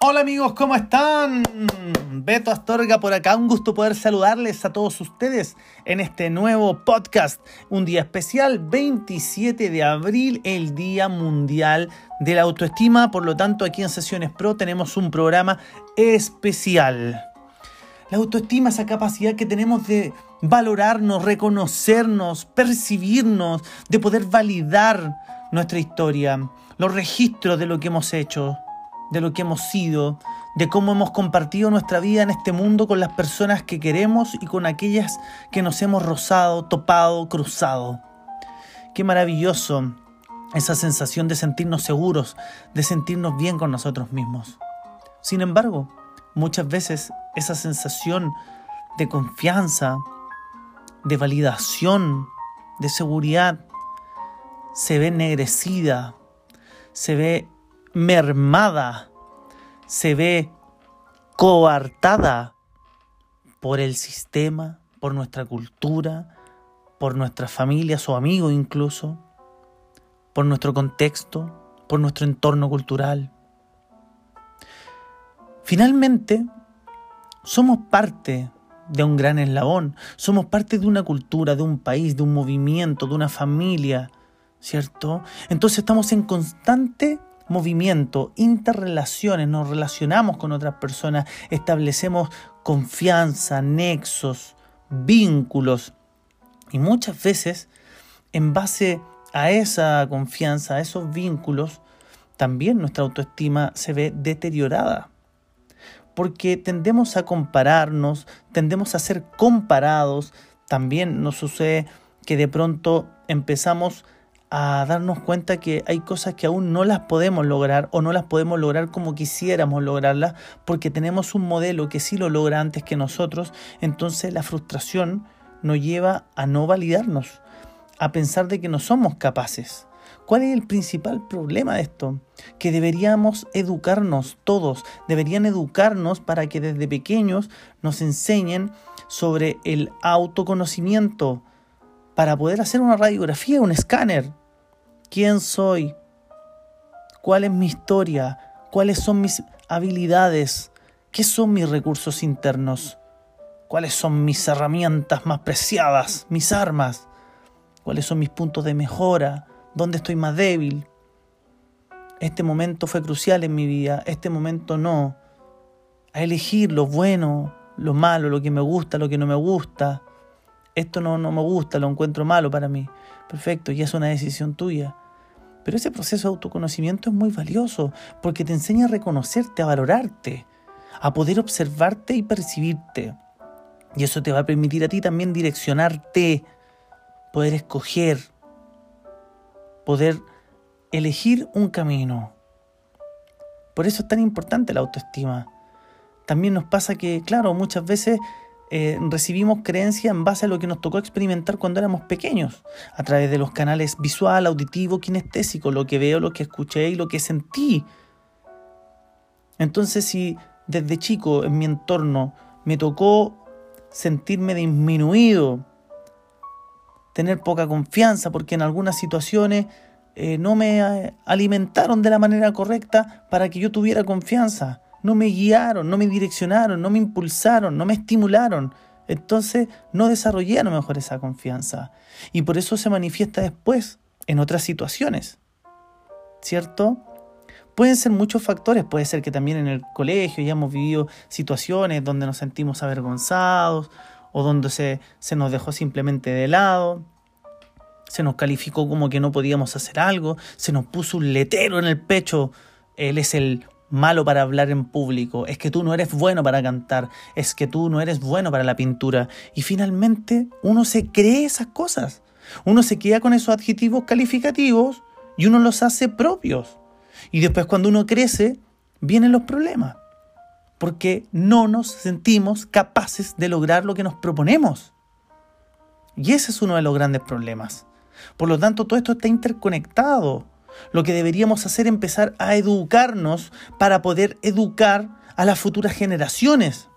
Hola amigos, ¿cómo están? Beto Astorga por acá, un gusto poder saludarles a todos ustedes en este nuevo podcast, un día especial, 27 de abril, el Día Mundial de la Autoestima, por lo tanto aquí en Sesiones Pro tenemos un programa especial. La autoestima, esa capacidad que tenemos de valorarnos, reconocernos, percibirnos, de poder validar nuestra historia, los registros de lo que hemos hecho de lo que hemos sido, de cómo hemos compartido nuestra vida en este mundo con las personas que queremos y con aquellas que nos hemos rozado, topado, cruzado. Qué maravilloso esa sensación de sentirnos seguros, de sentirnos bien con nosotros mismos. Sin embargo, muchas veces esa sensación de confianza, de validación, de seguridad, se ve ennegrecida, se ve mermada, se ve coartada por el sistema, por nuestra cultura, por nuestras familias o amigos incluso, por nuestro contexto, por nuestro entorno cultural. Finalmente, somos parte de un gran eslabón, somos parte de una cultura, de un país, de un movimiento, de una familia, ¿cierto? Entonces estamos en constante movimiento, interrelaciones, nos relacionamos con otras personas, establecemos confianza, nexos, vínculos. Y muchas veces, en base a esa confianza, a esos vínculos, también nuestra autoestima se ve deteriorada. Porque tendemos a compararnos, tendemos a ser comparados. También nos sucede que de pronto empezamos a darnos cuenta que hay cosas que aún no las podemos lograr o no las podemos lograr como quisiéramos lograrlas porque tenemos un modelo que sí lo logra antes que nosotros, entonces la frustración nos lleva a no validarnos, a pensar de que no somos capaces. ¿Cuál es el principal problema de esto? Que deberíamos educarnos todos, deberían educarnos para que desde pequeños nos enseñen sobre el autoconocimiento, para poder hacer una radiografía, un escáner. ¿Quién soy? ¿Cuál es mi historia? ¿Cuáles son mis habilidades? ¿Qué son mis recursos internos? ¿Cuáles son mis herramientas más preciadas, mis armas? ¿Cuáles son mis puntos de mejora? ¿Dónde estoy más débil? Este momento fue crucial en mi vida, este momento no. A elegir lo bueno, lo malo, lo que me gusta, lo que no me gusta esto no, no me gusta, lo encuentro malo para mí. Perfecto, ya es una decisión tuya. Pero ese proceso de autoconocimiento es muy valioso porque te enseña a reconocerte, a valorarte, a poder observarte y percibirte. Y eso te va a permitir a ti también direccionarte, poder escoger, poder elegir un camino. Por eso es tan importante la autoestima. También nos pasa que, claro, muchas veces eh, recibimos creencia en base a lo que nos tocó experimentar cuando éramos pequeños, a través de los canales visual, auditivo, kinestésico, lo que veo, lo que escuché y lo que sentí. Entonces, si desde chico en mi entorno me tocó sentirme disminuido, tener poca confianza, porque en algunas situaciones eh, no me eh, alimentaron de la manera correcta para que yo tuviera confianza no me guiaron, no me direccionaron, no me impulsaron, no me estimularon. Entonces no desarrollé a lo mejor esa confianza. Y por eso se manifiesta después en otras situaciones. ¿Cierto? Pueden ser muchos factores, puede ser que también en el colegio ya hemos vivido situaciones donde nos sentimos avergonzados o donde se, se nos dejó simplemente de lado, se nos calificó como que no podíamos hacer algo, se nos puso un letero en el pecho, él es el malo para hablar en público, es que tú no eres bueno para cantar, es que tú no eres bueno para la pintura. Y finalmente uno se cree esas cosas. Uno se queda con esos adjetivos calificativos y uno los hace propios. Y después cuando uno crece, vienen los problemas. Porque no nos sentimos capaces de lograr lo que nos proponemos. Y ese es uno de los grandes problemas. Por lo tanto, todo esto está interconectado. Lo que deberíamos hacer es empezar a educarnos para poder educar a las futuras generaciones.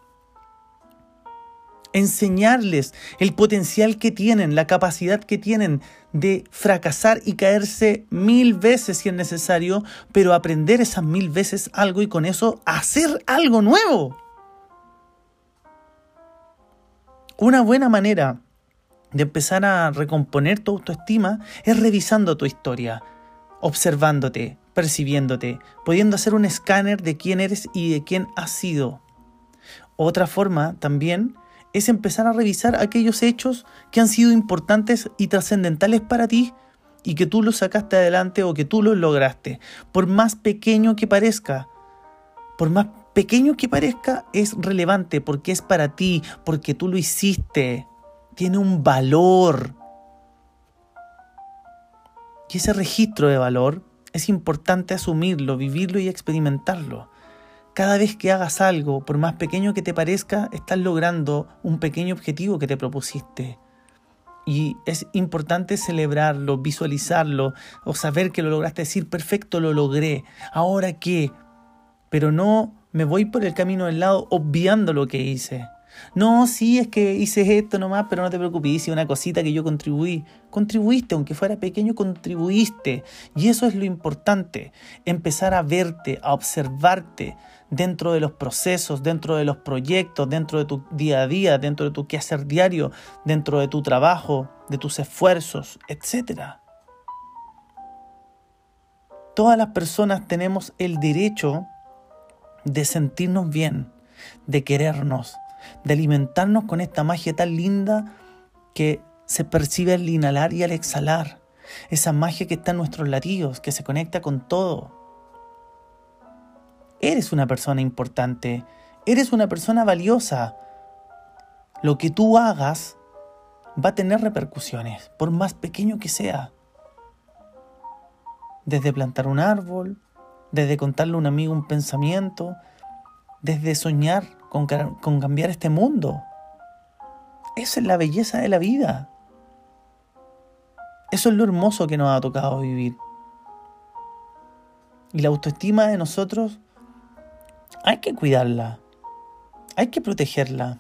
enseñarles el potencial que tienen, la capacidad que tienen de fracasar y caerse mil veces si es necesario, pero aprender esas mil veces algo y con eso hacer algo nuevo. Una buena manera de empezar a recomponer tu autoestima es revisando tu historia, observándote, percibiéndote, pudiendo hacer un escáner de quién eres y de quién has sido. Otra forma también es empezar a revisar aquellos hechos que han sido importantes y trascendentales para ti y que tú los sacaste adelante o que tú los lograste, por más pequeño que parezca. Por más pequeño que parezca, es relevante porque es para ti, porque tú lo hiciste. Tiene un valor. Y ese registro de valor es importante asumirlo, vivirlo y experimentarlo. Cada vez que hagas algo, por más pequeño que te parezca, estás logrando un pequeño objetivo que te propusiste. Y es importante celebrarlo, visualizarlo o saber que lo lograste, decir, perfecto, lo logré. Ahora qué? Pero no me voy por el camino del lado obviando lo que hice. No, sí, es que hice esto nomás, pero no te preocupes, hice una cosita que yo contribuí. Contribuiste, aunque fuera pequeño, contribuiste. Y eso es lo importante, empezar a verte, a observarte dentro de los procesos, dentro de los proyectos, dentro de tu día a día, dentro de tu quehacer diario, dentro de tu trabajo, de tus esfuerzos, etc. Todas las personas tenemos el derecho de sentirnos bien, de querernos, de alimentarnos con esta magia tan linda que se percibe al inhalar y al exhalar. Esa magia que está en nuestros latidos, que se conecta con todo. Eres una persona importante, eres una persona valiosa. Lo que tú hagas va a tener repercusiones, por más pequeño que sea. Desde plantar un árbol, desde contarle a un amigo un pensamiento, desde soñar con, cambiar este mundo. Esa es la belleza de la vida. Eso es lo hermoso que nos ha tocado vivir. Y la autoestima de nosotros hay que cuidarla, hay que protegerla.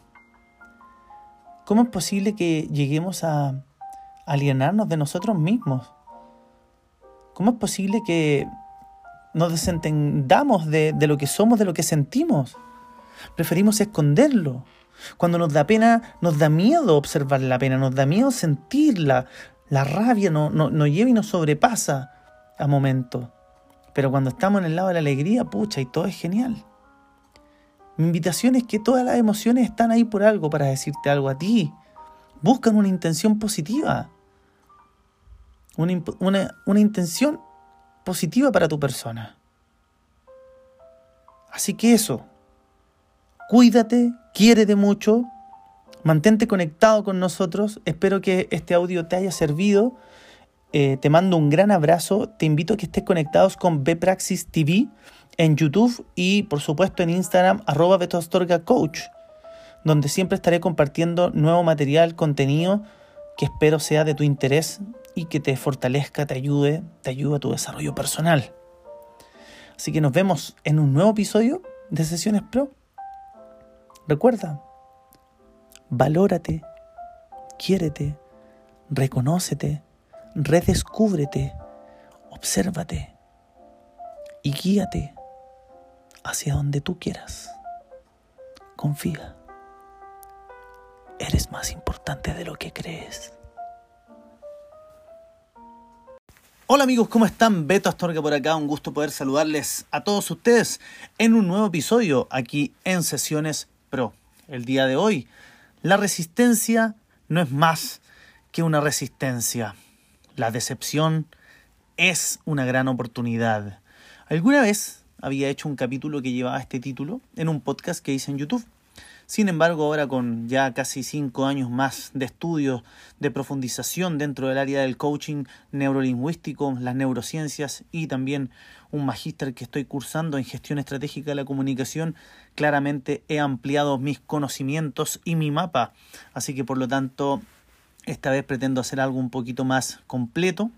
¿Cómo es posible que lleguemos a alienarnos de nosotros mismos? ¿Cómo es posible que nos desentendamos de, de lo que somos, de lo que sentimos? Preferimos esconderlo. Cuando nos da pena, nos da miedo observar la pena, nos da miedo sentirla. La rabia nos no, no lleva y nos sobrepasa a momentos. Pero cuando estamos en el lado de la alegría, pucha, y todo es genial. Mi invitación es que todas las emociones están ahí por algo, para decirte algo a ti. Buscan una intención positiva. Una, una, una intención positiva para tu persona. Así que eso, Cuídate, quiérete mucho, mantente conectado con nosotros. Espero que este audio te haya servido. Eh, te mando un gran abrazo. Te invito a que estés conectados con Bpraxis TV en YouTube y por supuesto en Instagram arroba Coach, donde siempre estaré compartiendo nuevo material, contenido que espero sea de tu interés y que te fortalezca, te ayude, te ayude a tu desarrollo personal. Así que nos vemos en un nuevo episodio de Sesiones Pro. Recuerda, valórate, quiérete, reconócete, redescúbrete, obsérvate y guíate hacia donde tú quieras. Confía. Eres más importante de lo que crees. Hola amigos, ¿cómo están? Beto Astorga por acá, un gusto poder saludarles a todos ustedes en un nuevo episodio aquí en Sesiones Pro. El día de hoy, la resistencia no es más que una resistencia. La decepción es una gran oportunidad. Alguna vez había hecho un capítulo que llevaba este título en un podcast que hice en YouTube. Sin embargo, ahora con ya casi cinco años más de estudios, de profundización dentro del área del coaching neurolingüístico, las neurociencias y también un magíster que estoy cursando en gestión estratégica de la comunicación, claramente he ampliado mis conocimientos y mi mapa. Así que por lo tanto, esta vez pretendo hacer algo un poquito más completo.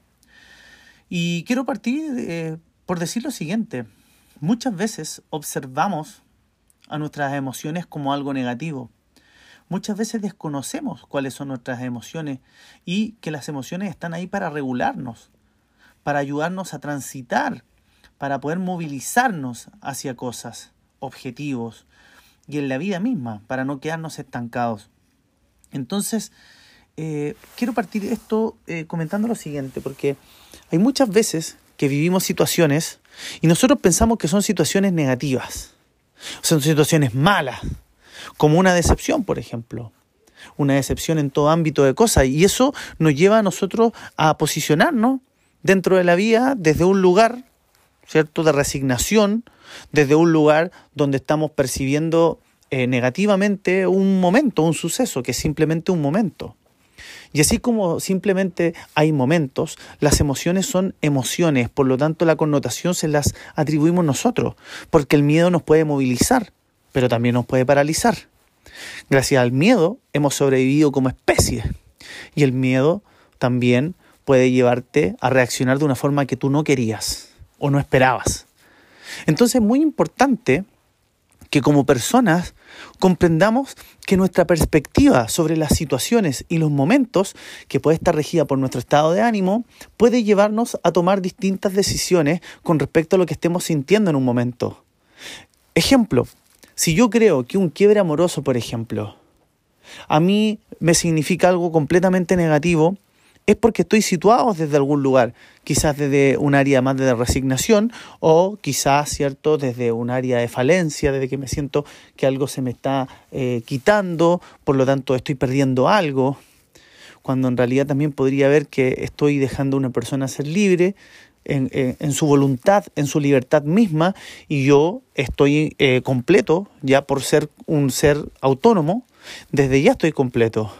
Y quiero partir eh, por decir lo siguiente. Muchas veces observamos a nuestras emociones como algo negativo. muchas veces desconocemos cuáles son nuestras emociones y que las emociones están ahí para regularnos, para ayudarnos a transitar, para poder movilizarnos hacia cosas, objetivos y en la vida misma, para no quedarnos estancados. Entonces, eh, quiero partir esto eh, comentando lo siguiente, porque hay muchas veces que vivimos situaciones y nosotros pensamos que son situaciones negativas, son situaciones malas, como una decepción, por ejemplo, una decepción en todo ámbito de cosas, y eso nos lleva a nosotros a posicionarnos dentro de la vida desde un lugar, ¿cierto?, de resignación, desde un lugar donde estamos percibiendo eh, negativamente un momento, un suceso, que es simplemente un momento. Y así como simplemente hay momentos, las emociones son emociones, por lo tanto la connotación se las atribuimos nosotros, porque el miedo nos puede movilizar, pero también nos puede paralizar. Gracias al miedo hemos sobrevivido como especie y el miedo también puede llevarte a reaccionar de una forma que tú no querías o no esperabas. Entonces es muy importante que como personas comprendamos que nuestra perspectiva sobre las situaciones y los momentos, que puede estar regida por nuestro estado de ánimo, puede llevarnos a tomar distintas decisiones con respecto a lo que estemos sintiendo en un momento. Ejemplo, si yo creo que un quiebre amoroso, por ejemplo, a mí me significa algo completamente negativo, es porque estoy situado desde algún lugar, quizás desde un área más de resignación o quizás, ¿cierto?, desde un área de falencia, desde que me siento que algo se me está eh, quitando, por lo tanto estoy perdiendo algo, cuando en realidad también podría ver que estoy dejando a una persona ser libre en, su voluntad, en su libertad misma, y yo estoy eh, completo ya por ser un ser autónomo, desde ya estoy completo.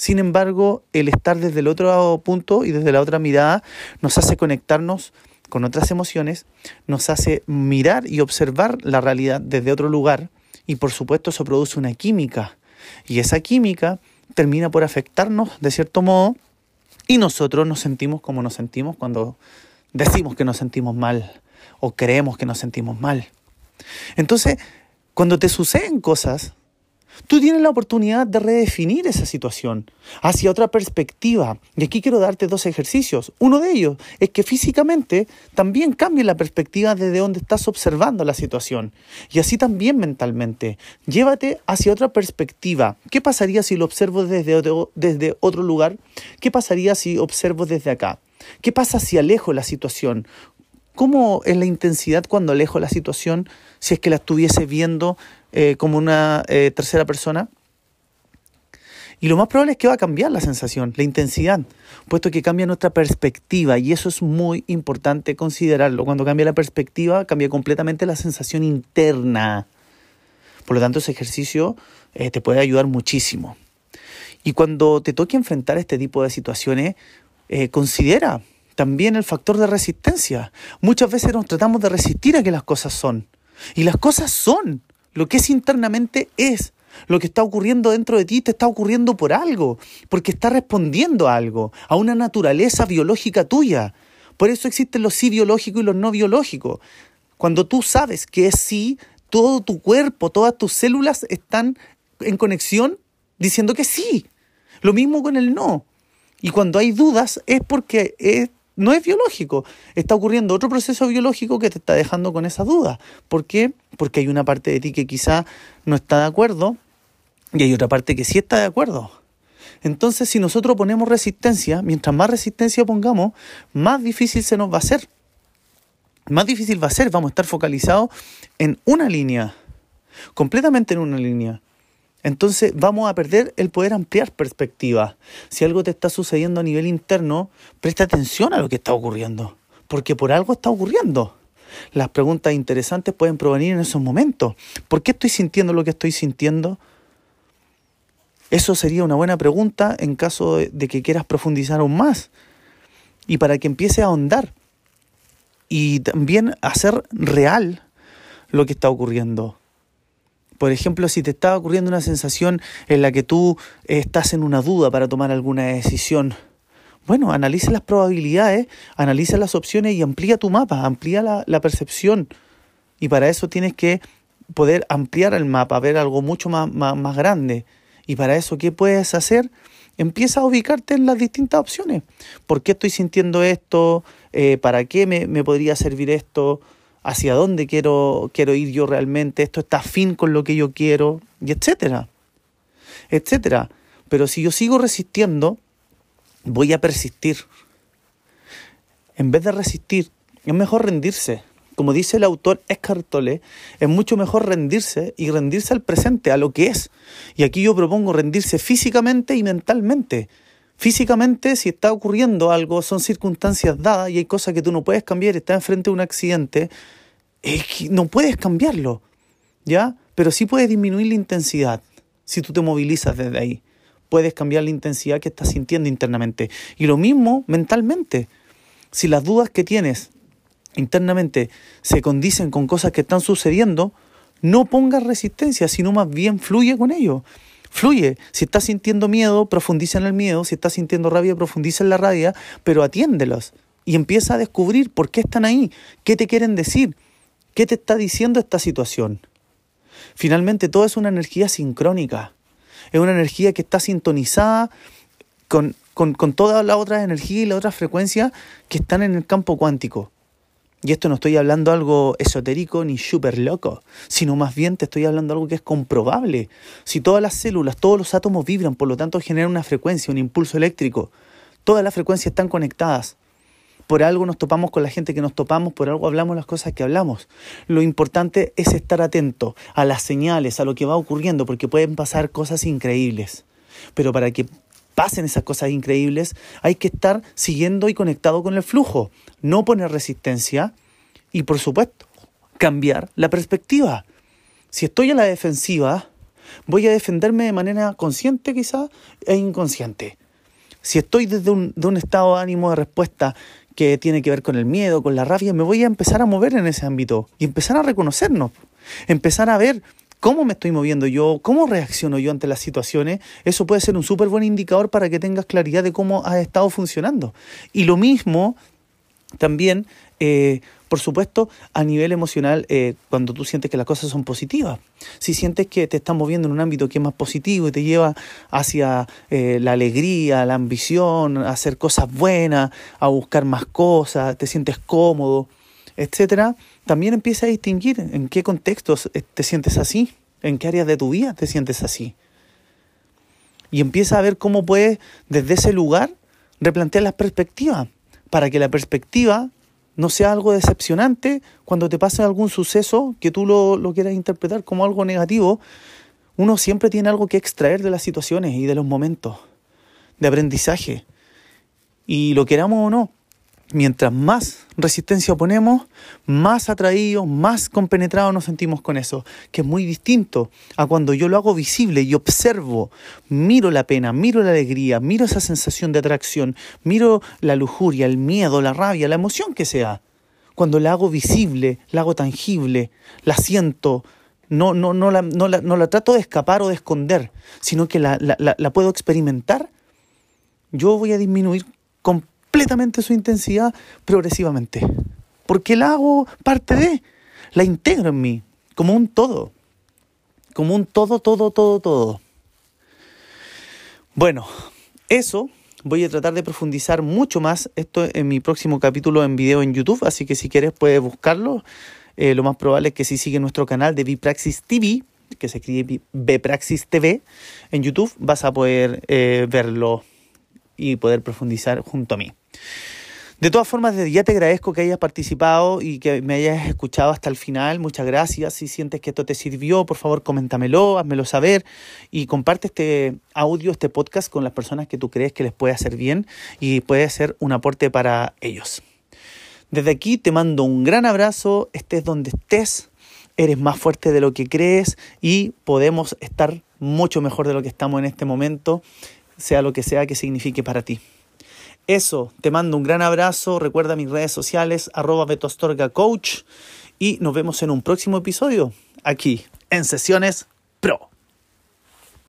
Sin embargo, el estar desde el otro punto y desde la otra mirada nos hace conectarnos con otras emociones, nos hace mirar y observar la realidad desde otro lugar y por supuesto eso produce una química y esa química termina por afectarnos de cierto modo y nosotros nos sentimos como nos sentimos cuando decimos que nos sentimos mal o creemos que nos sentimos mal. Entonces, cuando te suceden cosas, Tú tienes la oportunidad de redefinir esa situación hacia otra perspectiva. Y aquí quiero darte dos ejercicios. Uno de ellos es que físicamente también cambie la perspectiva desde donde estás observando la situación. Y así también mentalmente. Llévate hacia otra perspectiva. ¿Qué pasaría si lo observo desde otro, desde otro lugar? ¿Qué pasaría si observo desde acá? ¿Qué pasa si alejo la situación? ¿Cómo es la intensidad cuando alejo la situación si es que la estuviese viendo eh, como una eh, tercera persona. Y lo más probable es que va a cambiar la sensación, la intensidad, puesto que cambia nuestra perspectiva y eso es muy importante considerarlo. Cuando cambia la perspectiva, cambia completamente la sensación interna. Por lo tanto, ese ejercicio eh, te puede ayudar muchísimo. Y cuando te toque enfrentar este tipo de situaciones, considera también el factor de resistencia. Muchas veces nos tratamos de resistir a que las cosas son. Y las cosas son. Lo que es internamente es. Lo que está ocurriendo dentro de ti te está ocurriendo por algo, porque está respondiendo a algo, a una naturaleza biológica tuya. Por eso existen los sí biológicos y los no biológicos. Cuando tú sabes que es sí, todo tu cuerpo, todas tus células están en conexión diciendo que sí. Lo mismo con el no. Y cuando hay dudas es porque es no es biológico. Está ocurriendo otro proceso biológico que te está dejando con esa duda. ¿Por qué? Porque hay una parte de ti que quizá no está de acuerdo y hay otra parte que sí está de acuerdo. Entonces, si nosotros ponemos resistencia, mientras más resistencia pongamos, más difícil se nos va a hacer. Más difícil va a ser, vamos a estar focalizados en una línea, completamente en una línea entonces vamos a perder el poder ampliar perspectiva. Si algo te está sucediendo a nivel interno, presta atención a lo que está ocurriendo, porque por algo está ocurriendo. Las preguntas interesantes pueden provenir en esos momentos. ¿Por qué estoy sintiendo lo que estoy sintiendo? Eso sería una buena pregunta en caso de, que quieras profundizar aún más y para que empiece a ahondar y también hacer real lo que está ocurriendo. Por ejemplo, si te está ocurriendo una sensación en la que tú estás en una duda para tomar alguna decisión, bueno, analiza las probabilidades, analiza las opciones y amplía tu mapa, amplía la, percepción. Y para eso tienes que poder ampliar el mapa, ver algo mucho más, más, grande Y para eso, ¿qué puedes hacer? Empieza a ubicarte en las distintas opciones. ¿Por qué estoy sintiendo esto? Eh, ¿Para qué me, me, podría servir esto? ¿Hacia dónde quiero, quiero ir yo realmente? ¿Esto está afín con lo que yo quiero? Y etcétera. Etcétera. Pero si yo sigo resistiendo, voy a persistir. En vez de resistir, es mejor rendirse. Como dice el autor Eckhart Tolle, es mucho mejor rendirse y rendirse al presente, a lo que es. Y aquí yo propongo rendirse físicamente y mentalmente. Físicamente, si está ocurriendo algo, son circunstancias dadas y hay cosas que tú no puedes cambiar, estás enfrente de un accidente, no puedes cambiarlo, ¿ya? Pero sí puedes disminuir la intensidad si tú te movilizas desde ahí. Puedes cambiar la intensidad que estás sintiendo internamente. Y lo mismo mentalmente. Si las dudas que tienes internamente se condicen con cosas que están sucediendo, no pongas resistencia, sino más bien fluye con ello. Fluye. Si estás sintiendo miedo, profundiza en el miedo. Si estás sintiendo rabia, profundiza en la rabia, pero atiéndelos. Y empieza a descubrir por qué están ahí, qué te quieren decir, qué te está diciendo esta situación. Finalmente, todo es una energía sincrónica. Es una energía que está sintonizada con, con, con todas las otras energías y las otras frecuencias que están en el campo cuántico. Y esto no estoy hablando algo esotérico ni súper loco, sino más bien te estoy hablando algo que es comprobable. Si todas las células, todos los átomos vibran, por lo tanto generan una frecuencia, un impulso eléctrico, todas las frecuencias están conectadas. Por algo nos topamos con la gente que nos topamos, por algo hablamos las cosas que hablamos. Lo importante es estar atento a las señales, a lo que va ocurriendo, porque pueden pasar cosas increíbles. Pero para que pasen esas cosas increíbles, hay que estar siguiendo y conectado con el flujo, no poner resistencia y por supuesto cambiar la perspectiva. Si estoy a la defensiva, voy a defenderme de manera consciente quizá e inconsciente. Si estoy desde un, de un estado de ánimo de respuesta que tiene que ver con el miedo, con la rabia, me voy a empezar a mover en ese ámbito y empezar a reconocernos, empezar a ver cómo me estoy moviendo yo, cómo reacciono yo ante las situaciones, eso puede ser un súper buen indicador para que tengas claridad de cómo has estado funcionando. Y lo mismo también, eh, por supuesto, a nivel emocional, eh, cuando tú sientes que las cosas son positivas. Si sientes que te estás moviendo en un ámbito que es más positivo y te lleva hacia eh, la alegría, la ambición, a hacer cosas buenas, a buscar más cosas, te sientes cómodo, etcétera, también empieza a distinguir en qué contextos te sientes así, en qué áreas de tu vida te sientes así. Y empieza a ver cómo puedes desde ese lugar replantear las perspectivas, para que la perspectiva no sea algo decepcionante cuando te pase algún suceso que tú lo, lo quieras interpretar como algo negativo. Uno siempre tiene algo que extraer de las situaciones y de los momentos de aprendizaje. Y lo queramos o no, mientras más resistencia ponemos, más atraídos, más compenetrados nos sentimos con eso, que es muy distinto a cuando yo lo hago visible y observo, miro la pena, miro la alegría, miro esa sensación de atracción, miro la lujuria, el miedo, la rabia, la emoción que sea. Cuando la hago visible, la hago tangible, la siento, no, no, no, la, no, la, no la trato de escapar o de esconder, sino que la, la, la puedo experimentar, yo voy a disminuir con completamente su intensidad progresivamente. Porque la hago parte de, la integro en mí, como un todo. Como un todo, todo, todo, todo. Bueno, eso voy a tratar de profundizar mucho más esto en mi próximo capítulo en video en YouTube, así que si quieres puedes buscarlo. Eh, lo más probable es que si sigues nuestro canal de Bipraxis TV, que se escribe Bipraxis TV, en YouTube vas a poder eh, verlo y poder profundizar junto a mí. De todas formas, desde ya te agradezco que hayas participado y que me hayas escuchado hasta el final. Muchas gracias. Si sientes que esto te sirvió, por favor, coméntamelo, házmelo saber y comparte este audio, este podcast con las personas que tú crees que les puede hacer bien y puede ser un aporte para ellos. Desde aquí te mando un gran abrazo, estés donde estés, eres más fuerte de lo que crees y podemos estar mucho mejor de lo que estamos en este momento, sea lo que sea que signifique para ti. Eso, te mando un gran abrazo. Recuerda mis redes sociales, arroba Coach. Y nos vemos en un próximo episodio aquí en Sesiones Pro.